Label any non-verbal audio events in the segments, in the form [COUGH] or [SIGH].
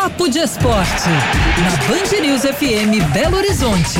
Papo de Esporte, na Band News FM Belo Horizonte.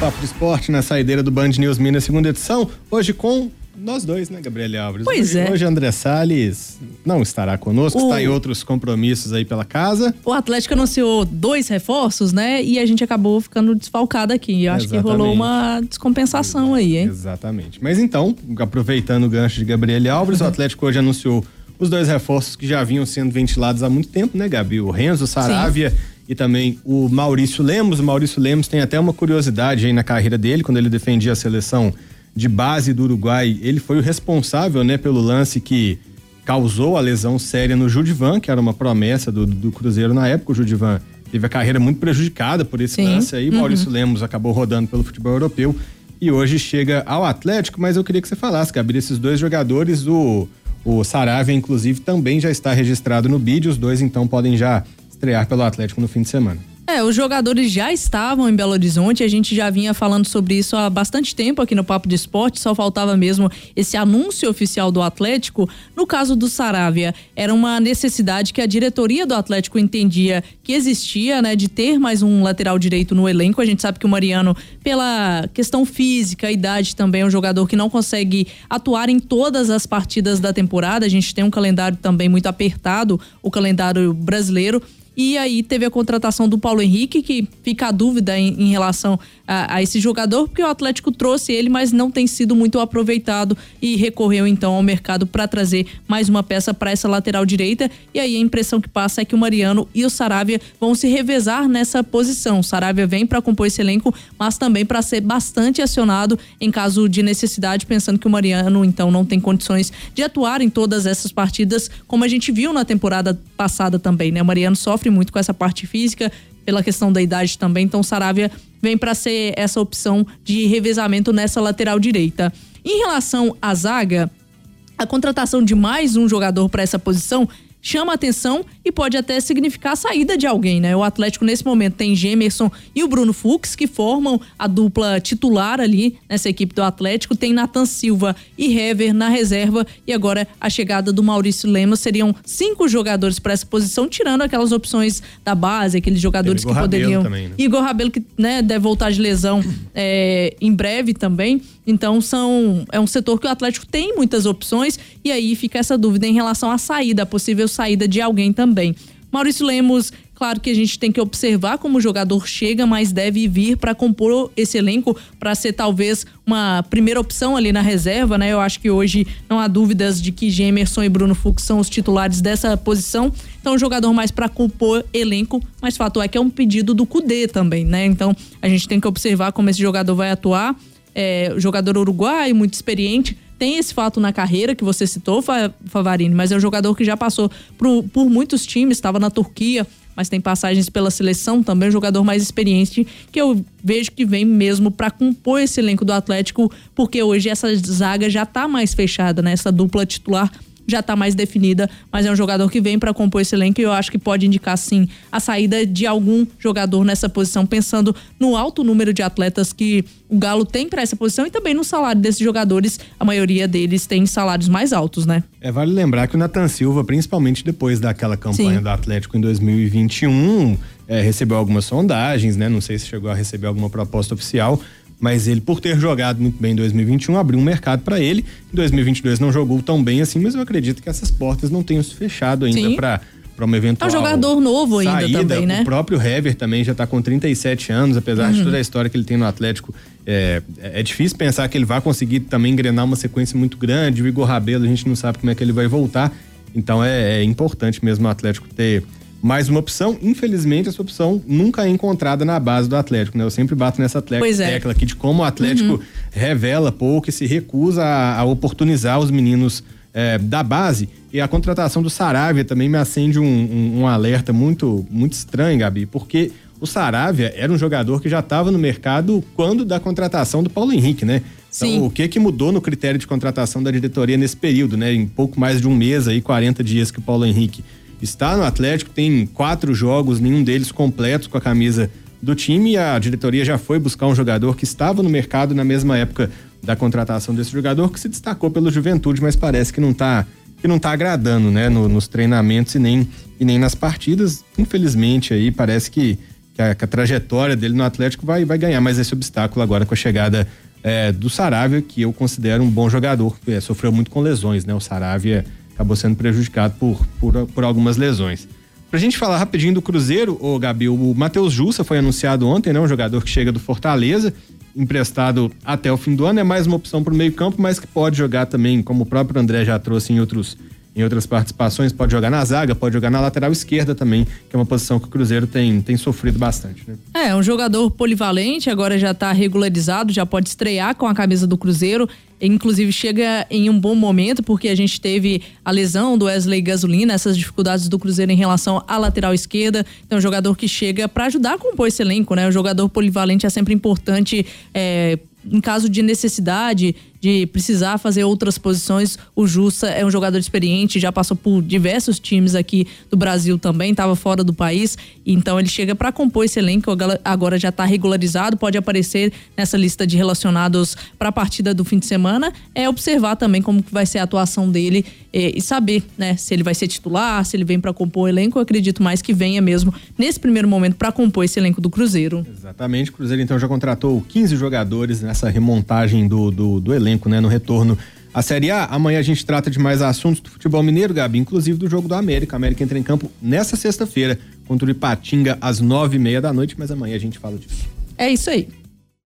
Papo de Esporte na saideira do Band News Minas, segunda edição. Hoje com nós dois, né, Gabriel Álvares? Pois hoje, é. Hoje André Salles não estará conosco, O- está em outros compromissos aí pela casa. O Atlético anunciou dois reforços, né? E a gente acabou ficando desfalcado aqui. Eu acho que rolou uma descompensação aí, hein? Exatamente. Mas então, aproveitando o gancho de Gabriel Álvares, o Atlético hoje anunciou os dois reforços que já vinham sendo ventilados há muito tempo, né, Gabi? O Renzo Saravia e também o Maurício Lemos. O Maurício Lemos tem até uma curiosidade aí na carreira dele, quando ele defendia a seleção de base do Uruguai, ele foi o responsável, né, pelo lance que causou a lesão séria no Judivan, que era uma promessa do, do Cruzeiro na época. O Judivan teve a carreira muito prejudicada por esse Sim. lance aí. Uhum. Maurício Lemos acabou rodando pelo futebol europeu e hoje chega ao Atlético, mas eu queria que você falasse, Gabi, desses dois jogadores, o, o Saravia, inclusive, também já está registrado no bid, os dois então podem já estrear pelo Atlético no fim de semana. Os jogadores já estavam em Belo Horizonte, a gente já vinha falando sobre isso há bastante tempo aqui no Papo de Esporte, só faltava mesmo esse anúncio oficial do Atlético. No caso do Saravia, era uma necessidade que a diretoria do Atlético entendia que existia, né, de ter mais um lateral direito no elenco. A gente sabe que o Mariano, pela questão física, idade também, é um jogador que não consegue atuar em todas as partidas da temporada. A gente tem um calendário também muito apertado, o calendário brasileiro. E aí teve a contratação do Paulo Henrique, que fica a dúvida em, em relação a, a esse jogador, porque o Atlético trouxe ele, mas não tem sido muito aproveitado e recorreu então ao mercado para trazer mais uma peça para essa lateral direita. E aí a impressão que passa é que o Mariano e o Saravia vão se revezar nessa posição. O Saravia vem para compor esse elenco, mas também para ser bastante acionado em caso de necessidade, pensando que o Mariano então não tem condições de atuar em todas essas partidas, como a gente viu na temporada passada também, né? O Mariano sofre muito com essa parte física, pela questão da idade também, então Saravia vem para ser essa opção de revezamento nessa lateral direita. Em relação à zaga, a contratação de mais um jogador para essa posição chama atenção e pode até significar a saída de alguém, né? O Atlético nesse momento tem Gemerson e o Bruno Fux que formam a dupla titular ali nessa equipe do Atlético, tem Nathan Silva e Hever na reserva e agora a chegada do Maurício Lemos seriam cinco jogadores para essa posição, tirando aquelas opções da base, aqueles jogadores que poderiam também, né? Igor Rabelo que né, deve voltar de lesão é, [CLEARS THROAT] em breve também. Então são é um setor que o Atlético tem muitas opções e aí fica essa dúvida em relação à saída, a possível saída de alguém também. Maurício Lemos, claro que a gente tem que observar como o jogador chega, mas deve vir para compor esse elenco para ser talvez uma primeira opção ali na reserva, né? Eu acho que hoje não há dúvidas de que Gemerson e Bruno Fux são os titulares dessa posição. Então, um jogador mais para compor elenco, mas fato é que é um pedido do Cudê também, né? Então, a gente tem que observar como esse jogador vai atuar é, jogador uruguaio, muito experiente. Tem esse fato na carreira que você citou, Fa- Favarini, mas é um jogador que já passou por, por muitos times, estava na Turquia, mas tem passagens pela seleção também, um jogador mais experiente, que eu vejo que vem mesmo para compor esse elenco do Atlético, porque hoje essa zaga já tá mais fechada, né? Essa dupla titular já tá mais definida, mas é um jogador que vem para compor esse elenco e eu acho que pode indicar sim a saída de algum jogador nessa posição, pensando no alto número de atletas que o Galo tem para essa posição e também no salário desses jogadores, a maioria deles tem salários mais altos, né? É, vale lembrar que o Nathan Silva, principalmente depois daquela campanha Sim. do Atlético em 2021, é, recebeu algumas sondagens, né? Não sei se chegou a receber alguma proposta oficial, mas ele, por ter jogado muito bem em 2021, abriu um mercado para ele. Em 2022 não jogou tão bem assim, mas eu acredito que essas portas não tenham se fechado ainda para para uma eventual É um jogador novo ainda saída. também, né? O próprio Hever também já tá com 37 anos, apesar Uhum. de toda a história que ele tem no Atlético. É, é difícil pensar que ele vai conseguir também engrenar uma sequência muito grande. O Igor Rabelo, a gente não sabe como é que ele vai voltar. Então é, é importante mesmo o Atlético ter mais uma opção. Infelizmente, essa opção nunca é encontrada na base do Atlético, né? Eu sempre bato nessa é. tecla aqui de como o Atlético Uhum. revela pouco e se recusa a, a oportunizar os meninos é, da base. E a contratação do Saravia também me acende um, um- um alerta muito, muito estranho, Gabi, porque o Saravia era um jogador que já estava no mercado quando da contratação do Paulo Henrique, né? Então, Sim. o que que mudou no critério de contratação da diretoria nesse período, né? Em pouco mais de um mês aí, 40 dias que o Paulo Henrique está no Atlético, tem quatro jogos, nenhum deles completos com a camisa do time e a diretoria já foi buscar um jogador que estava no mercado na mesma época da contratação desse jogador, que se destacou pelo Juventude, mas parece que não está que não está agradando, né, no, nos treinamentos e nem, e nem nas partidas. Infelizmente aí parece que, que, a, que, a, trajetória dele no Atlético vai, vai ganhar mais esse obstáculo agora com a chegada é, do Saravia, que eu considero um bom jogador, é, sofreu muito com lesões, né? O Saravia acabou sendo prejudicado por, por, por algumas lesões. Pra gente falar rapidinho do Cruzeiro, o Gabi, o Matheus Jussa foi anunciado ontem, né? Um jogador que chega do Fortaleza, emprestado até o fim do ano, é mais uma opção pro meio campo, mas que pode jogar também, como o próprio André já trouxe em outros em outras participações, pode jogar na zaga, pode jogar na lateral esquerda também, que é uma posição que o Cruzeiro tem, tem sofrido bastante. Né? É, um jogador polivalente, agora já está regularizado, já pode estrear com a camisa do Cruzeiro. Inclusive chega em um bom momento, porque a gente teve a lesão do Wesley Gasolina, essas dificuldades do Cruzeiro em relação à lateral esquerda. Então, um jogador que chega para ajudar a compor esse elenco, né? O jogador polivalente é sempre importante. É, em caso de necessidade de precisar fazer outras posições, o Jussa é um jogador experiente, já passou por diversos times aqui do Brasil também, estava fora do país, então ele chega para compor esse elenco, agora já está regularizado, pode aparecer nessa lista de relacionados para a partida do fim de semana, é observar também como que vai ser a atuação dele é, e saber, né, se ele vai ser titular, se ele vem para compor o elenco, eu acredito mais que venha mesmo nesse primeiro momento para compor esse elenco do Cruzeiro. Exatamente, o Cruzeiro então já contratou 15 jogadores nessa remontagem do, do, do elenco elenco, né, no retorno à Série A. Amanhã a gente trata de mais assuntos do futebol mineiro, Gabi, inclusive do jogo do América. A América entra em campo nessa sexta-feira contra o Ipatinga às nove e meia da noite, mas amanhã a gente fala disso. É isso aí.